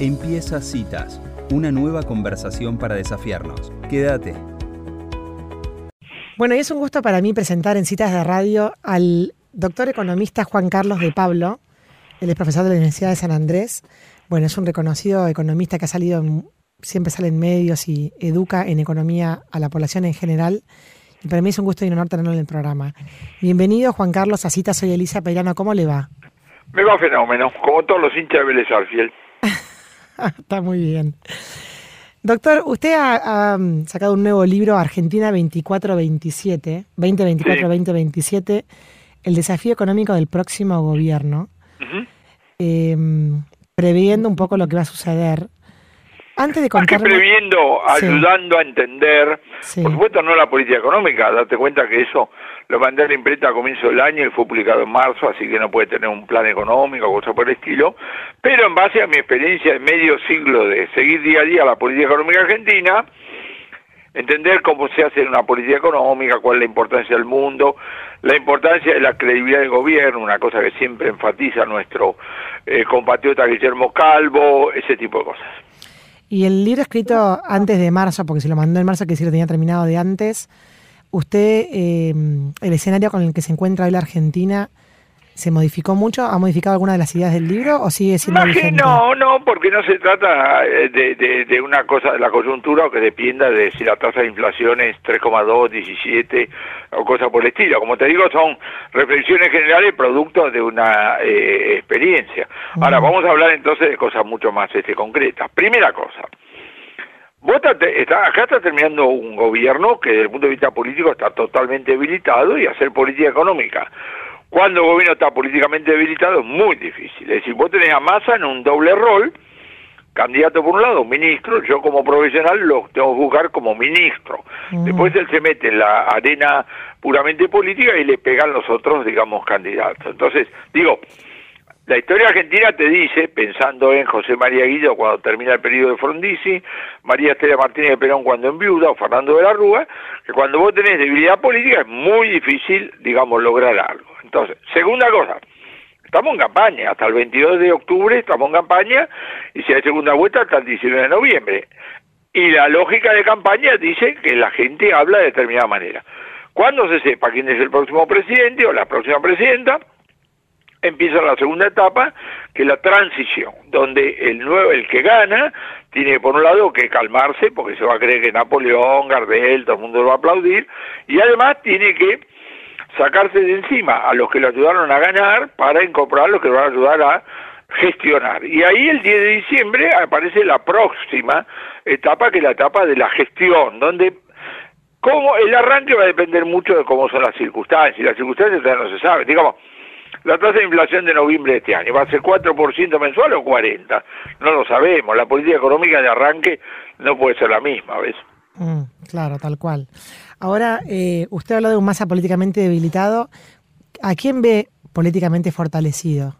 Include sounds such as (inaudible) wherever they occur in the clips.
Empieza Citas, una nueva conversación para desafiarnos. Quédate. Bueno, y es un gusto para mí presentar en Citas de Radio al doctor economista Juan Carlos de Pablo. Él es profesor de la Universidad de San Andrés. Bueno, es un reconocido economista que ha salido, siempre sale en medios y educa en economía a la población en general. Y para mí es un gusto y un honor tenerlo en el programa. Bienvenido, Juan Carlos, a Citas. Soy Elisa Peirano. ¿Cómo le va? Me va fenómeno, como todos los hinchas de Vélez Arfiel. (laughs) (laughs) Está muy bien. Doctor, usted ha, um, sacado un nuevo libro, Argentina 2427, 2024-2027, El desafío económico del próximo gobierno, em, previendo un poco lo que va a suceder. Antes de contar. previendo, ayudando a entender, por supuesto no la política económica, date cuenta que eso lo mandé a la imprenta a comienzo del año y fue publicado en marzo, así que no puede tener un plan económico o cosa por el estilo. Pero en base a mi experiencia de medio siglo de seguir día a día la política económica argentina, entender cómo se hace una política económica, cuál es la importancia del mundo, la importancia de la credibilidad del gobierno, una cosa que siempre enfatiza nuestro eh, compatriota Guillermo Calvo, ese tipo de cosas. Y el libro escrito antes de marzo, porque se lo mandó en marzo, que decir, lo tenía terminado de antes, usted, eh, el escenario con el que se encuentra hoy la Argentina, ¿se modificó mucho? ¿Ha modificado alguna de las ideas del libro o sigue siendo vigente? No, no, porque no se trata eh, de, de, una cosa de la coyuntura o que dependa de si la tasa de inflación es 3,2, 17 o cosa por el estilo. Como te digo, son reflexiones generales producto de una eh, experiencia. Ahora, vamos a hablar entonces de cosas mucho más este, concretas. Primera cosa. Vos está, acá está terminando un gobierno que desde el punto de vista político está totalmente debilitado y hacer política económica. Cuando el gobierno está políticamente debilitado es muy difícil. Es decir, vos tenés a Massa en un doble rol, candidato por un lado, ministro, yo como profesional lo tengo que buscar como ministro. Mm. Después él se mete en la arena puramente política y le pegan los otros, digamos, candidatos. Entonces, digo, la historia argentina te dice, pensando en José María Guido cuando termina el periodo de Frondizi, María Estela Martínez de Perón cuando enviuda, o Fernando de la Rúa, que cuando vos tenés debilidad política es muy difícil, digamos, lograr algo. Entonces, segunda cosa, estamos en campaña, hasta el 22 de octubre estamos en campaña, y si hay segunda vuelta hasta el 19 de noviembre. Y la lógica de campaña dice que la gente habla de determinada manera. Cuando se sepa quién es el próximo presidente o la próxima presidenta, empieza la segunda etapa, que es la transición, donde el nuevo, el que gana, tiene por un lado que calmarse, porque se va a creer que Napoleón, Gardel, todo el mundo lo va a aplaudir, y además tiene que sacarse de encima a los que lo ayudaron a ganar para incorporar a los que lo van a ayudar a gestionar. Y ahí el 10 de diciembre aparece la próxima etapa, que es la etapa de la gestión, donde como el arranque va a depender mucho de cómo son las circunstancias, y las circunstancias todavía no se saben. Digamos, la tasa de inflación de noviembre de este año va a ser 4% mensual o 40%. No lo sabemos. La política económica de arranque no puede ser la misma, ¿ves? Mm, claro, tal cual. Ahora, eh, usted habla de un masa políticamente debilitado. ¿A quién ve políticamente fortalecido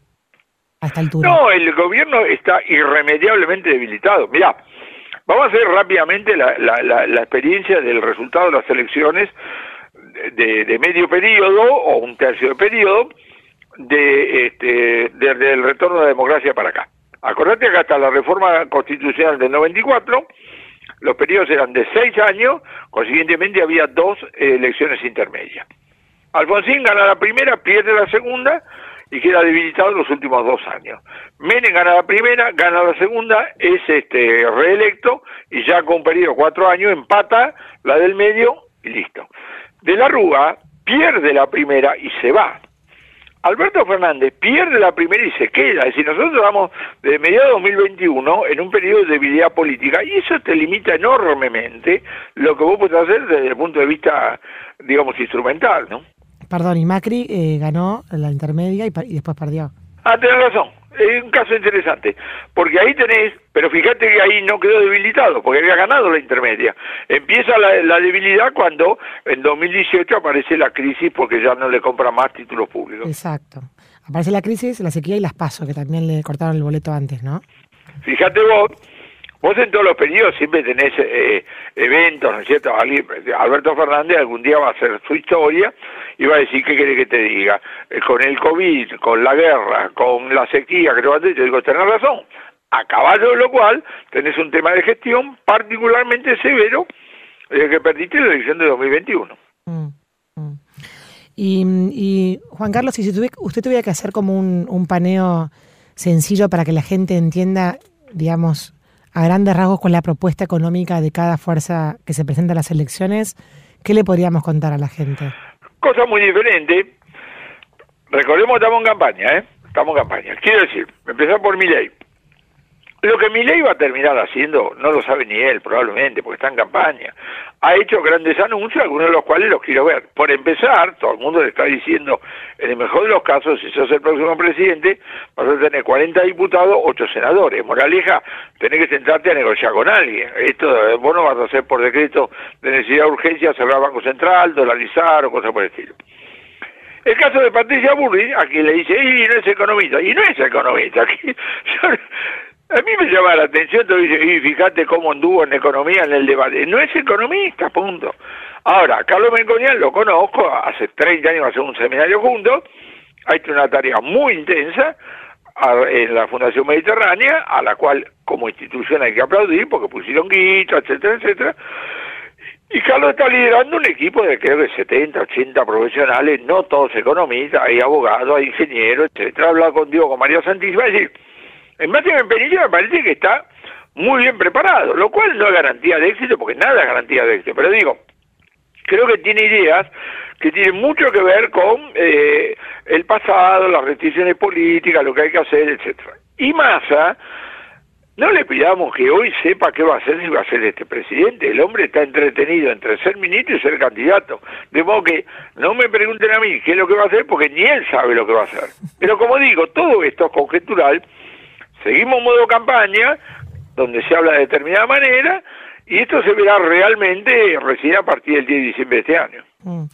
a esta altura? No, el gobierno está irremediablemente debilitado. Mirá, vamos a hacer rápidamente la, la experiencia del resultado de las elecciones de, de, medio periodo o un tercio de periodo de, este, desde el retorno de la democracia para acá. Acordate que hasta la reforma constitucional del 94, los periodos eran de seis años, consiguientemente había dos elecciones intermedias. Alfonsín gana la primera, pierde la segunda y queda debilitado en los últimos dos años. Menem gana la primera, gana la segunda, es este reelecto y ya con un periodo de cuatro años empata la del medio y listo. De la Rúa pierde la primera y se va. Alberto Fernández pierde la primera y se queda. Es decir, nosotros vamos de mediados de 2021 en un periodo de debilidad política y eso te limita enormemente lo que vos puedes hacer desde el punto de vista, digamos, instrumental, ¿no? Perdón, y Macri eh, ganó la intermedia y, y después perdió. Ah, tenés razón es un caso interesante, porque ahí tenés, pero fíjate que ahí no quedó debilitado, porque había ganado la intermedia. Empieza la, debilidad cuando en 2018 aparece la crisis porque ya no le compra más títulos públicos. Exacto. Aparece la crisis, la sequía y las pasos, que también le cortaron el boleto antes, ¿no? Fíjate vos Vos en todos los periodos siempre tenés eh, eventos, ¿no es cierto? Alberto Fernández algún día va a hacer su historia y va a decir, ¿qué quiere que te diga? Eh, con el COVID, con la guerra, con la sequía, que te yo digo, tenés razón. a caballo de lo cual tenés un tema de gestión particularmente severo desde que perdiste la elección de 2021. Mm, mm. Y, Juan Carlos, si usted tuviera que hacer como un, un paneo sencillo para que la gente entienda, digamos, a grandes rasgos con la propuesta económica de cada fuerza que se presenta a las elecciones, ¿qué le podríamos contar a la gente? Cosa muy diferente. Recordemos, estamos en campaña, ¿eh? Estamos en campaña. Quiero decir, empezar por mi ley. Lo que mi ley va a terminar haciendo, no lo sabe ni él probablemente, porque está en campaña. Ha hecho grandes anuncios, algunos de los cuales los quiero ver. Por empezar, todo el mundo le está diciendo, en el mejor de los casos, si sos el próximo presidente, vas a tener 40 diputados, 8 senadores. Moraleja, tenés que sentarte a negociar con alguien. Esto eh, vos no vas a hacer por decreto de necesidad de urgencia cerrar Banco Central, dolarizar o cosas por el estilo. El caso de Patricia Burri, a quien le dice, y no es economista, y no es economista. (laughs) Aquí, A mí me llama la atención, y fíjate cómo anduvo en economía en el debate. No es economista, punto. Ahora, Carlos Menconian lo conozco, hace 30 años hace un seminario juntos, ha hecho una tarea muy intensa en la Fundación Mediterránea, a la cual como institución hay que aplaudir porque pusieron guita, etcétera, etcétera. Y Carlos está liderando un equipo de creo que 70, 80 profesionales, no todos economistas, hay abogados, hay ingenieros, etcétera. Habla con Diego, con María Santísima, y decir, en materia de me parece que está muy bien preparado, lo cual no es garantía de éxito, porque nada es garantía de éxito, pero digo, creo que tiene ideas que tienen mucho que ver con eh, el pasado, las restricciones políticas, lo que hay que hacer, etcétera. Y Massa, no le pidamos que hoy sepa qué va a hacer si va a ser este presidente. El hombre está entretenido entre ser ministro y ser candidato. De modo que no me pregunten a mí qué es lo que va a hacer, porque ni él sabe lo que va a hacer. Pero como digo, todo esto es conjetural Seguimos modo campaña, donde se habla de determinada manera, y esto se verá realmente recién a partir del 10 de diciembre de este año. Mm.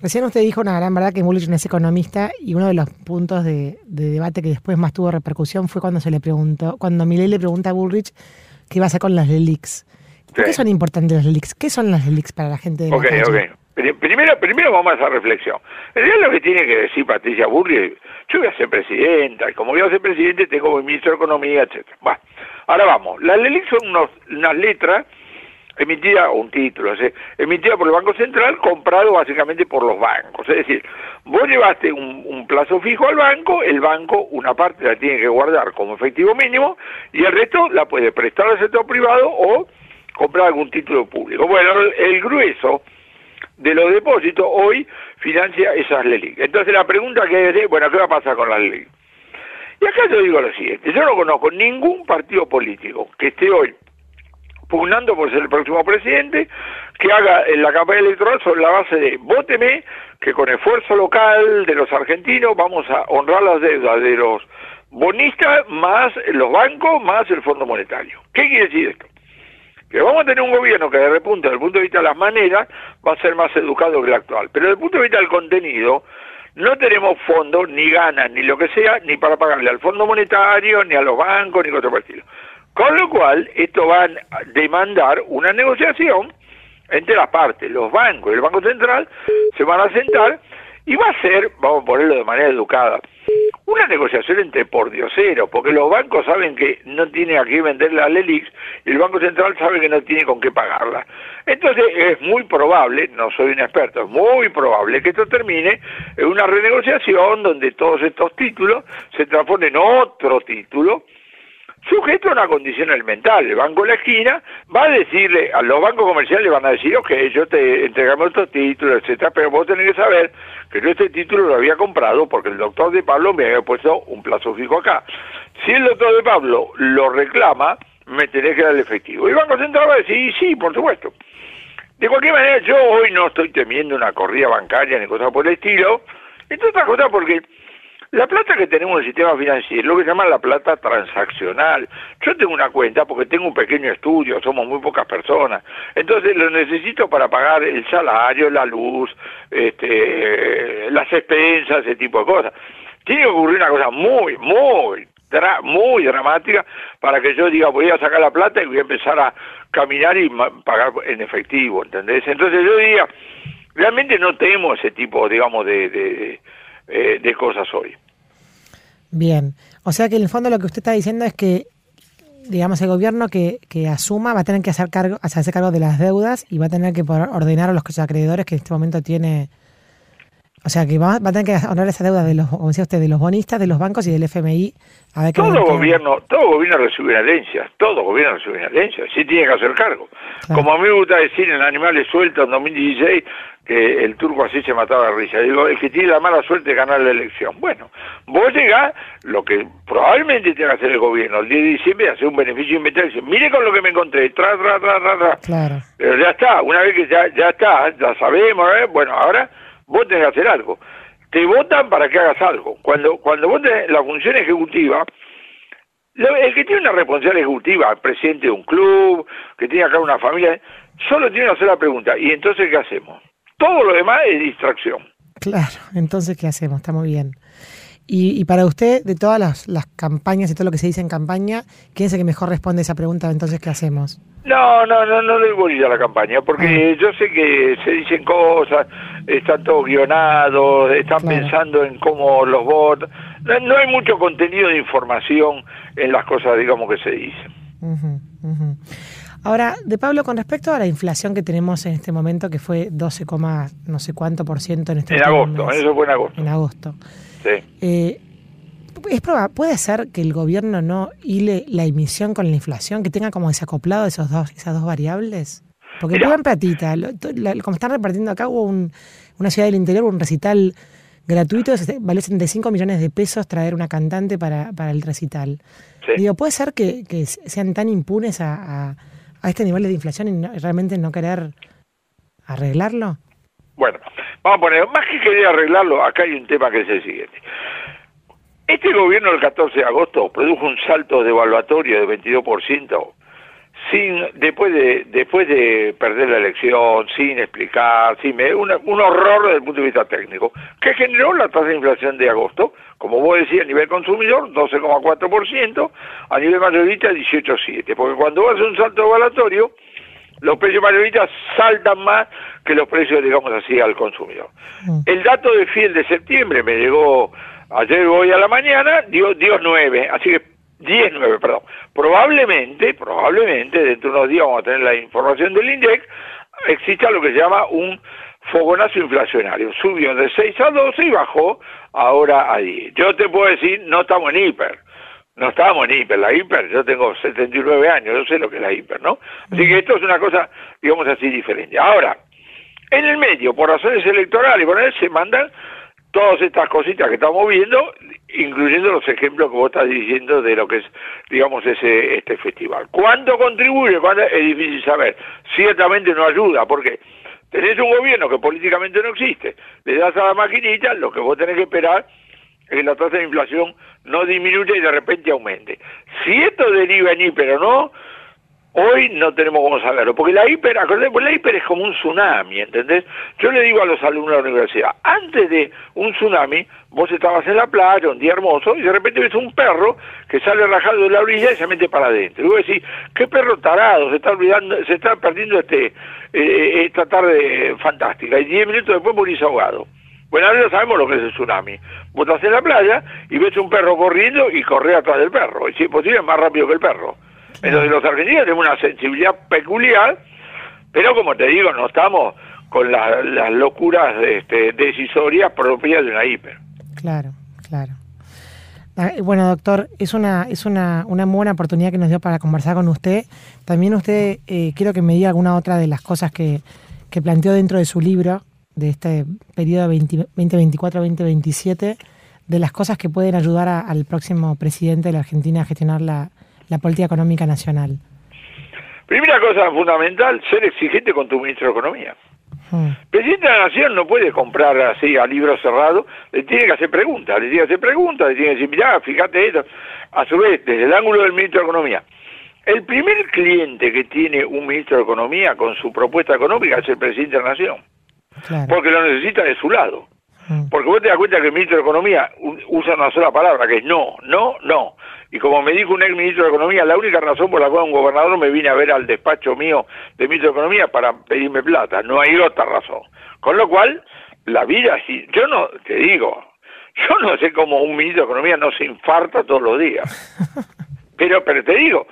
Recién usted dijo una gran verdad que Bullrich no es economista y uno de los puntos de, debate que después más tuvo repercusión fue cuando se le preguntó, cuando Milei le pregunta a Bullrich qué iba a hacer con las LELIX. ¿Por qué son importantes las LELIX? ¿Qué son las LELIX para la gente de la Ok, Primero, primero vamos a esa reflexión. En realidad lo que tiene que decir Patricia Burri, yo voy a ser presidenta, y como voy a ser presidente tengo mi ministro de Economía, etcétera. Bueno, ahora vamos. Las LELIX son unos, unas letras emitidas, o un título, emitida por el Banco Central, comprado básicamente por los bancos. Es decir, vos llevaste un, un, plazo fijo al banco, el banco una parte la tiene que guardar como efectivo mínimo y el resto la puede prestar al sector privado o comprar algún título público. Bueno, el grueso de los depósitos hoy financia esas LELIC. Entonces la pregunta que es, bueno, ¿qué va a pasar con las LELIC? Y acá yo digo lo siguiente, yo no conozco ningún partido político que esté hoy pugnando por ser el próximo presidente, que haga en la campaña electoral sobre la base de vóteme, que con esfuerzo local de los argentinos vamos a honrar las deudas de los bonistas, más los bancos, más el Fondo Monetario. ¿Qué quiere decir esto? Que vamos a tener un gobierno que de repente, desde el punto de vista de las maneras, va a ser más educado que el actual. Pero desde el punto de vista del contenido, no tenemos fondos, ni ganas, ni lo que sea, ni para pagarle al Fondo Monetario, ni a los bancos, ni otro partido. Con lo cual, esto va a demandar una negociación entre las partes. Los bancos y el Banco Central se van a sentar y va a ser, vamos a ponerlo de manera educada, una negociación entre por dioseros, porque los bancos saben que no tiene a qué vender la LELIX y el Banco Central sabe que no tiene con qué pagarla. Entonces es muy probable, no soy un experto, es muy probable que esto termine en una renegociación donde todos estos títulos se transformen en otro título sujeto a una condición elemental. El banco de la esquina va a decirle, a los bancos comerciales van a decir, ok, yo te entregamos estos títulos, etcétera, pero vos tenés que saber que yo este título lo había comprado porque el doctor de Pablo me había puesto un plazo fijo acá. Si el doctor de Pablo lo reclama, me tenés que dar el efectivo. Y el Banco Central va a decir, sí, por supuesto. De cualquier manera, yo hoy no estoy temiendo una corrida bancaria ni cosas por el estilo, entre otras cosas porque la plata que tenemos en el sistema financiero, lo que se llama la plata transaccional. Yo tengo una cuenta porque tengo un pequeño estudio, somos muy pocas personas. Entonces lo necesito para pagar el salario, la luz, este, las expensas, ese tipo de cosas. Tiene que ocurrir una cosa muy, muy, muy dramática para que yo diga voy a sacar la plata y voy a empezar a caminar y pagar en efectivo, ¿entendés? Entonces yo diría, realmente no tenemos ese tipo, digamos, de eh, de cosas hoy. Bien, o sea que en el fondo lo que usted está diciendo es que digamos, el gobierno que, que asuma va a tener que hacer cargo, hacerse cargo de las deudas y va a tener que ordenar a los acreedores que en este momento tiene o sea, que va, va a tener que honrar esa deuda de los, como decía usted, de los bonistas, de los bancos y del FMI. A ver todo gobierno, todo gobierno recibe herencias, todo gobierno recibe herencias, sí tiene que hacer cargo. Como a mí me gusta decir en Animales Sueltos en 2016, que el turco así se mataba a risa. Digo, el que tiene la mala suerte de ganar la elección. Bueno, vos llegás, lo que probablemente tenga que hacer el gobierno el 10 de diciembre, hacer un beneficio inventario y decir, mire con lo que me encontré, tra, tra, tra, tra, tra. Claro. Pero ya está, una vez que ya, ya está, ya sabemos, ¿eh? bueno, ahora vos tenés que hacer algo. Te votan para que hagas algo. Cuando, cuando vos tenés la función ejecutiva, el que tiene una responsabilidad ejecutiva, el presidente de un club, que tiene acá una familia, solo tiene que hacer la pregunta, ¿y entonces qué hacemos? Todo lo demás es distracción. Claro, entonces ¿qué hacemos? Está muy bien. Y, para usted, de todas las, campañas y todo lo que se dice en campaña, ¿quién es el que mejor responde esa pregunta? Entonces, ¿qué hacemos? No, no, no, no le voy a la campaña, porque ah. yo sé que se dicen cosas, están todos guionados, están pensando en cómo los votos. No, hay mucho contenido de información en las cosas, digamos, que se dicen. Ahora, de Pablo, con respecto a la inflación que tenemos en este momento, que fue 12, no sé cuánto por ciento en este En agosto, eso fue en agosto. En agosto. Sí. Eh, es ¿Puede ser que el gobierno no hile la emisión con la inflación, que tenga como desacoplado esos dos, esas dos variables? Porque en platita, como están repartiendo acá, hubo una ciudad del interior, un recital gratuito, vale 75 millones de pesos traer una cantante para, para el recital. Digo, ¿puede ser que, sean tan impunes a, a, este nivel de inflación y realmente no querer arreglarlo? Bueno, vamos a poner, más que querer arreglarlo, acá hay un tema que es el siguiente. Este gobierno el 14 de agosto produjo un salto devaluatorio de 22% sin después de después de perder la elección, sin explicar, sin un horror desde el punto de vista técnico, que generó la tasa de inflación de agosto, como vos decías, a nivel consumidor 12,4%, a nivel mayorista 18,7%, porque cuando vas a un salto evaluatorio, los precios mayoristas saltan más que los precios, digamos así, al consumidor. Mm. El dato de fiel de septiembre me llegó ayer hoy a la mañana, dio, dio 9, así que 10, 9, perdón. Probablemente, probablemente, dentro de unos días vamos a tener la información del INDEC, exista lo que se llama un fogonazo inflacionario. Subió de 6 a 12 y bajó ahora a 10. Yo te puedo decir, no estamos en hiper. No estábamos en hiper. La hiper, yo tengo 79 años, yo sé lo que es la hiper, ¿no? Así que esto es una cosa, digamos así, diferente. Ahora, en el medio, por razones electorales, por él se mandan todas estas cositas que estamos viendo, incluyendo los ejemplos que vos estás diciendo de lo que es, digamos, ese este festival. ¿Cuánto contribuye? Es difícil saber. Ciertamente no ayuda, porque tenés un gobierno que políticamente no existe, le das a la maquinita, lo que vos tenés que esperar es que la tasa de inflación no disminuya y de repente aumente. Si esto deriva en hiper o no, Hoy no tenemos cómo saberlo, porque la hiper, acordemos, la hiper es como un tsunami, ¿entendés? Yo le digo a los alumnos de la universidad, antes de un tsunami, vos estabas en la playa, un día hermoso, y de repente ves un perro que sale rajado de la orilla y se mete para adentro. Y vos decís, qué perro tarado, se está olvidando, se está perdiendo este eh, esta tarde fantástica, y diez minutos después morís ahogado. Bueno, ahora ya sabemos lo que es el tsunami. Vos estás en la playa y ves un perro corriendo y corre atrás del perro, y si es posible más rápido que el perro. Entonces los argentinos tenemos una sensibilidad peculiar, pero como te digo, no estamos con las locuras este, decisorias propias de una hiper. Claro, claro. Ah, bueno, doctor, es una es una, una buena oportunidad que nos dio para conversar con usted. También usted, eh, quiero que me diga alguna otra de las cosas que, que planteó dentro de su libro, de este periodo 2024-2027, de las cosas que pueden ayudar al próximo presidente de la Argentina a gestionar la, la política económica nacional? Primera cosa fundamental, ser exigente con tu ministro de Economía. Hmm. El presidente de la Nación no puede comprar así a libro cerrado, le tiene que hacer preguntas, le tiene que hacer preguntas, le tiene que decir, mirá, fíjate esto. A su vez, desde el ángulo del ministro de Economía, el primer cliente que tiene un ministro de Economía con su propuesta económica es el presidente de la Nación, porque lo necesita de su lado. Hmm. Porque vos te das cuenta que el ministro de Economía usa una sola palabra, que es no, no, no. Y como me dijo un ex ministro de Economía, la única razón por la cual un gobernador me vine a ver al despacho mío de ministro de Economía para pedirme plata, no hay otra razón. Con lo cual, la vida, si yo no, te digo, yo no sé cómo un ministro de Economía no se infarta todos los días. (laughs) Pero, pero te digo,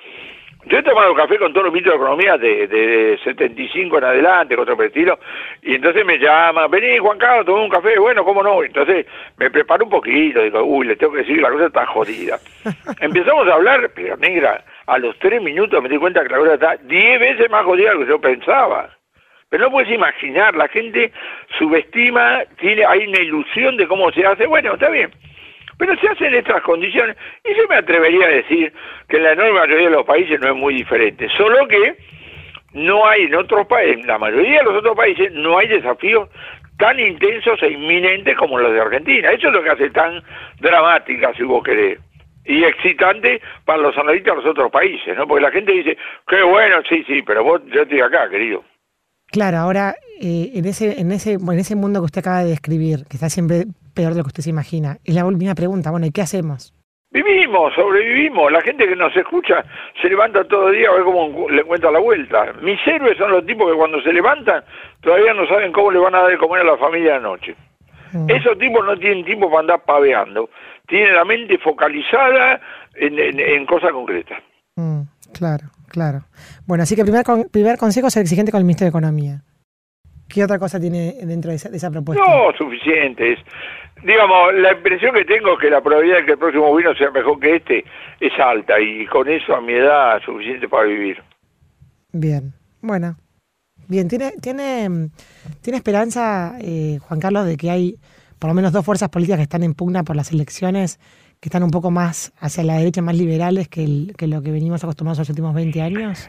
Yo he tomado café con todos los ministros de Economía de, de 75 en adelante, con otro estilo, y entonces me llama, vení Juan Carlos, tomé un café, bueno, ¿cómo no? Entonces me preparo un poquito, digo, uy, le tengo que decir que la cosa está jodida. (laughs) Empezamos a hablar, pero negra, a los tres minutos me di cuenta que la cosa está diez veces más jodida de lo que yo pensaba. Pero no puedes imaginar, la gente subestima, tiene, hay una ilusión de cómo se hace, bueno, está bien. Pero se hace en estas condiciones, y yo me atrevería a decir que en la enorme mayoría de los países no es muy diferente, solo que no hay en otros países, en la mayoría de los otros países, no hay desafíos tan intensos e inminentes como los de Argentina. Eso es lo que hace tan dramática, si vos querés, y excitante para los analistas de los otros países, ¿no? Porque la gente dice, qué bueno, sí, sí, pero vos, yo estoy acá, querido. Claro, ahora eh, en ese en ese en ese mundo que usted acaba de describir, que está siempre peor de lo que usted se imagina, es la última pregunta, bueno, ¿y qué hacemos? Vivimos, sobrevivimos. La gente que nos escucha se levanta todo el día a ver cómo le encuentra la vuelta. Mis héroes son los tipos que cuando se levantan todavía no saben cómo le van a dar de comer a la familia de noche. Mm. Esos tipos no tienen tiempo para andar paveando. Tienen la mente focalizada en, en, cosas concretas. Mm, claro. Claro. Bueno, así que el primer, primer consejo es ser exigente con el Ministerio de Economía. ¿Qué otra cosa tiene dentro de esa, propuesta? No, suficientes. Digamos, la impresión que tengo es que la probabilidad de que el próximo vino sea mejor que este es alta y con eso a mi edad suficiente para vivir. Bien, bueno. Bien, ¿tiene, tiene, tiene esperanza, eh, Juan Carlos, de que hay por lo menos dos fuerzas políticas que están en pugna por las elecciones que están un poco más hacia la derecha, más liberales que, que lo que venimos acostumbrados los últimos 20 años?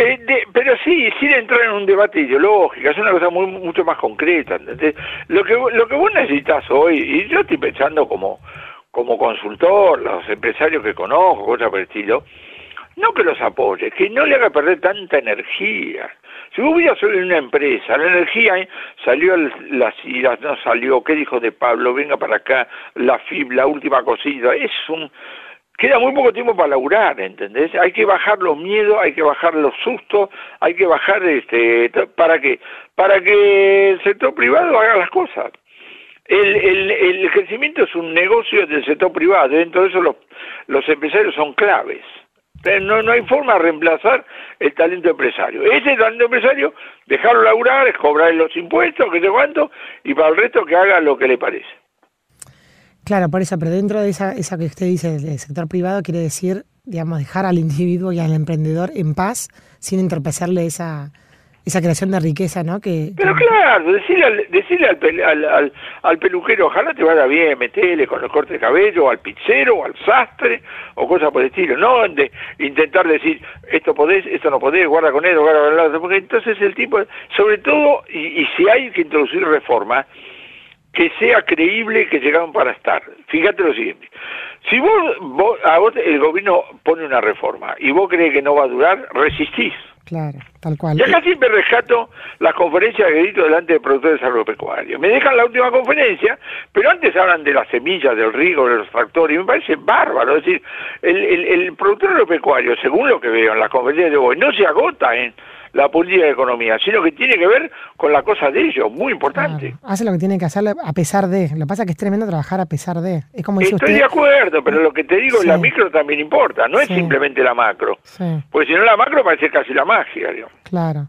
Eh, pero sí, sin entrar en un debate ideológico, es una cosa muy mucho más concreta. Lo que lo que vos necesitas hoy, y yo estoy pensando como como consultor, los empresarios que conozco, cosas por estilo, no que los apoye, que no le haga perder tanta energía. Si vos hubieras en una empresa, la energía ¿eh? salió las iras, no salió, ¿qué dijo de Pablo? Venga para acá, la FIB, la última cosita, es un... Queda muy poco tiempo para laburar, ¿entendés? Hay que bajar los miedos, hay que bajar los sustos, hay que bajar, este, ¿para qué? Para que el sector privado haga las cosas. El, el, el crecimiento es un negocio del sector privado, dentro de eso los, los empresarios son claves. No, no hay forma de reemplazar el talento empresario. Ese talento empresario, dejarlo laburar, es cobrar los impuestos, que sé cuánto, y para el resto que haga lo que le parece. Claro, por eso, pero dentro de esa, esa que usted dice del sector privado, quiere decir, digamos, dejar al individuo y al emprendedor en paz sin entorpecerle esa, esa creación de riqueza, ¿no? Que, Pero claro, decirle, al, decirle al, al, al, peluquero, ojalá te vaya bien, metele con el corte de cabello, o al pizzero, o al sastre, o cosas por el estilo, no de intentar decir, esto podés, esto no podés, guarda con él, guarda con el otro, porque entonces el tipo, sobre todo, y, y si hay que introducir reformas, que sea creíble que llegaron para estar. Fíjate lo siguiente, si vos, vos, a vos el gobierno pone una reforma y vos crees que no va a durar, resistís Claro, tal cual. Y acá siempre rescato las conferencias que grito delante de productores agropecuarios. Me dejan la última conferencia, pero antes hablan de las semillas, del riego, de los tractores, y me parece bárbaro. Es decir, el, el, el productor agropecuario, según lo que veo en las conferencias de hoy, no se agota en la política de economía, sino que tiene que ver con la cosa de ellos, muy importante. hace lo que tiene que hacer a pesar de. Lo que pasa es que es tremendo trabajar a pesar de. Es como Estoy de acuerdo, pero lo que te digo, la micro también importa, no es simplemente la macro. Porque si no la macro parece casi la magia. Claro.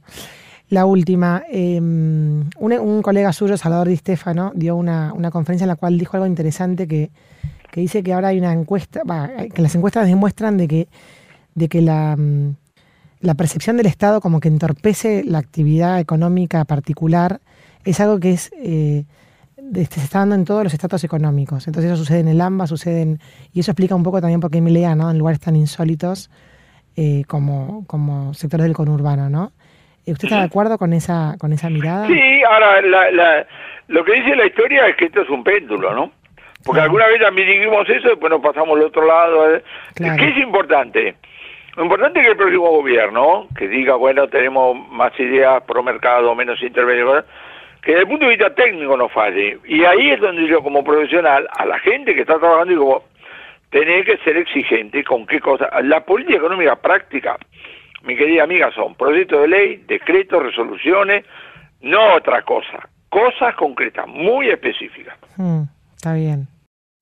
La última, em, un, colega suyo, Salvador Di Stefano, dio una, una conferencia en la cual dijo algo interesante que, que dice que ahora hay una encuesta, que las encuestas demuestran de que, de que la, mm, la percepción del Estado como que entorpece la actividad económica particular es algo que es eh, se está dando en todos los estados económicos. Entonces eso sucede en el AMBA, sucede en, y eso explica un poco también por qué Milea, ¿no? En lugares tan insólitos eh, como, como sectores del conurbano, ¿no? Eh, ¿Usted está de acuerdo con esa con esa mirada? Sí, ahora la, lo que dice la historia es que esto es un péndulo, ¿no? Porque alguna vez también dijimos eso y después nos pasamos al otro lado. ¿Qué es importante? Lo importante es que el próximo gobierno, que diga, bueno, tenemos más ideas pro mercado, menos intervención, que desde el punto de vista técnico no falle. Y ahí es donde yo como profesional, a la gente que está trabajando, digo, tener que ser exigente con qué cosa. La política económica práctica, mi querida amiga, son proyectos de ley, decretos, resoluciones, no otra cosa. Cosas concretas, muy específicas. Hmm, está bien.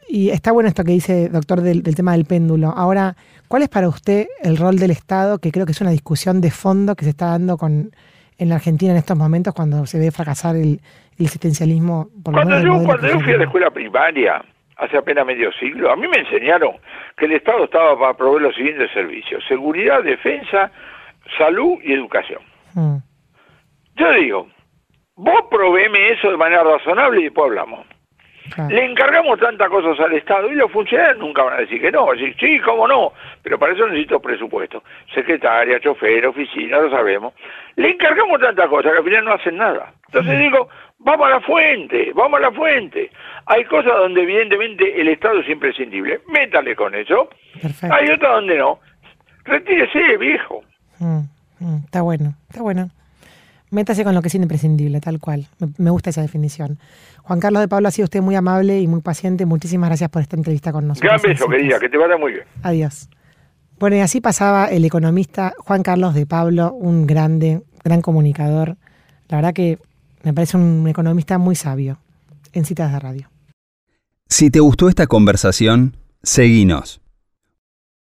Y está bueno esto que dice, doctor, del, del, tema del péndulo. Ahora, ¿cuál es para usted el rol del Estado? Que creo que es una discusión de fondo que se está dando con, en la Argentina en estos momentos cuando se ve fracasar el, el existencialismo. Por cuando yo, cuando yo fui a la escuela primaria, hace apenas medio siglo, a mí me enseñaron que el Estado estaba para proveer los siguientes servicios. Seguridad, defensa, salud y educación. Mm. Yo digo, vos proveeme eso de manera razonable y después hablamos. Le encargamos tantas cosas al Estado y los funcionarios nunca van a decir que no. Decir, sí, cómo no, pero para eso necesito presupuesto. Secretaria, chofer, oficina, lo sabemos. Le encargamos tantas cosas que al final no hacen nada. Entonces digo, vamos a la fuente, vamos a la fuente. Hay cosas donde evidentemente el Estado es imprescindible. Métale con eso. Hay otras donde no. Retírese, viejo. Mm, mm, está bueno, está bueno. Métase con lo que es imprescindible, tal cual. Me, gusta esa definición. Juan Carlos de Pablo ha sido usted muy amable y muy paciente. Muchísimas gracias por esta entrevista con nosotros. Gran beso, querida, que te vaya muy bien. Adiós. Bueno, y así pasaba el economista Juan Carlos de Pablo, un grande, gran comunicador. La verdad que me parece un economista muy sabio en citas de radio. Si te gustó esta conversación, seguinos